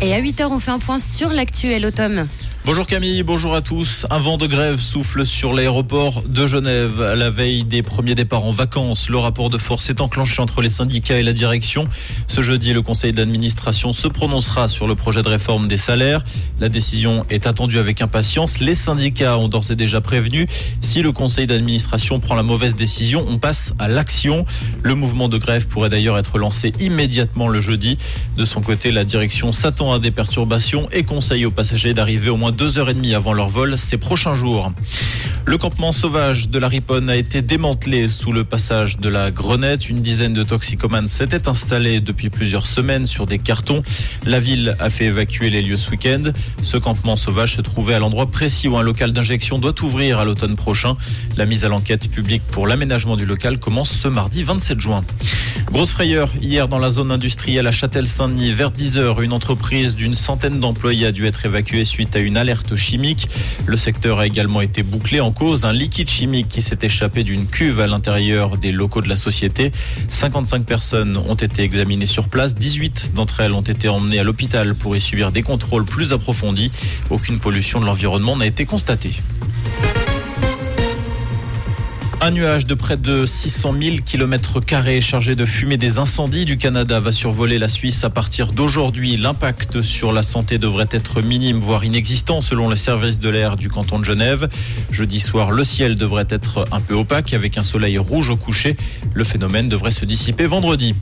Et à 8h, on fait un point sur l'actuel automne. Bonjour Camille, bonjour à tous. Un vent de grève souffle sur l'aéroport de Genève. À la veille des premiers départs en vacances, le rapport de force est enclenché entre les syndicats et la direction. Ce jeudi, le conseil d'administration se prononcera sur le projet de réforme des salaires. La décision est attendue avec impatience. Les syndicats ont d'ores et déjà prévenu. Si le conseil d'administration prend la mauvaise décision, on passe à l'action. Le mouvement de grève pourrait d'ailleurs être lancé immédiatement le jeudi. De son côté, la direction s'attend à des perturbations et conseille aux passagers d'arriver au moins deux heures et demie avant leur vol ces prochains jours. Le campement sauvage de la Riponne a été démantelé sous le passage de la Grenette. Une dizaine de toxicomanes s'étaient installés depuis plusieurs semaines sur des cartons. La ville a fait évacuer les lieux ce week-end. Ce campement sauvage se trouvait à l'endroit précis où un local d'injection doit ouvrir à l'automne prochain. La mise à l'enquête publique pour l'aménagement du local commence ce mardi 27 juin. Grosse frayeur hier dans la zone industrielle à Châtel-Saint-Denis. Vers 10 heures, une entreprise d'une centaine d'employés a dû être évacuée suite à une alerte Le secteur a également été bouclé en cause un liquide chimique qui s'est échappé d'une cuve à l'intérieur des locaux de la société. 55 personnes ont été examinées sur place. 18 d'entre elles ont été emmenées à l'hôpital pour y subir des contrôles plus approfondis. Aucune pollution de l'environnement n'a été constatée. Un nuage de près de 600 000 km chargé de fumée des incendies du Canada va survoler la Suisse à partir d'aujourd'hui. L'impact sur la santé devrait être minime, voire inexistant selon le service de l'air du canton de Genève. Jeudi soir, le ciel devrait être un peu opaque avec un soleil rouge au coucher. Le phénomène devrait se dissiper vendredi.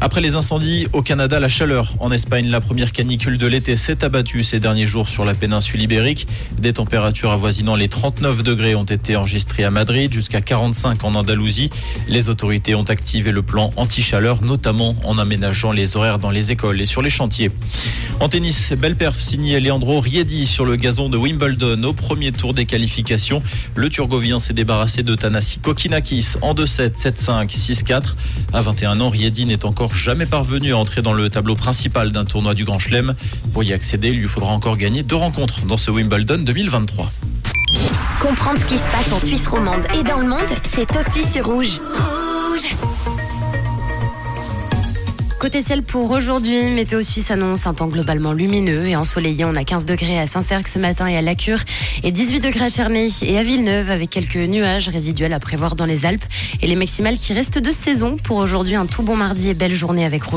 Après les incendies au Canada, la chaleur en Espagne, la première canicule de l'été s'est abattue ces derniers jours sur la péninsule ibérique. Des températures avoisinant les 39 degrés ont été enregistrées à Madrid jusqu'à 45 en Andalousie. Les autorités ont activé le plan anti-chaleur, notamment en aménageant les horaires dans les écoles et sur les chantiers. En tennis, belle perf signée Leandro Riedi sur le gazon de Wimbledon au premier tour des qualifications. Le Turgovien s'est débarrassé de Tanasi Kokinakis en 2-7, 7-5, 6-4. À 21 ans, Riedi n'est encore jamais parvenu à entrer dans le tableau principal d'un tournoi du Grand Chelem. Pour y accéder, il lui faudra encore gagner deux rencontres dans ce Wimbledon 2023. Comprendre ce qui se passe en Suisse romande et dans le monde, c'est aussi sur Rouge. Rouge Côté ciel pour aujourd'hui, Météo Suisse annonce un temps globalement lumineux et ensoleillé. On a 15 degrés à Saint-Cergue ce matin et à Lacure et 18 degrés à Chernay et à Villeneuve avec quelques nuages résiduels à prévoir dans les Alpes et les maximales qui restent de saison pour aujourd'hui. Un tout bon mardi et belle journée avec Rouge.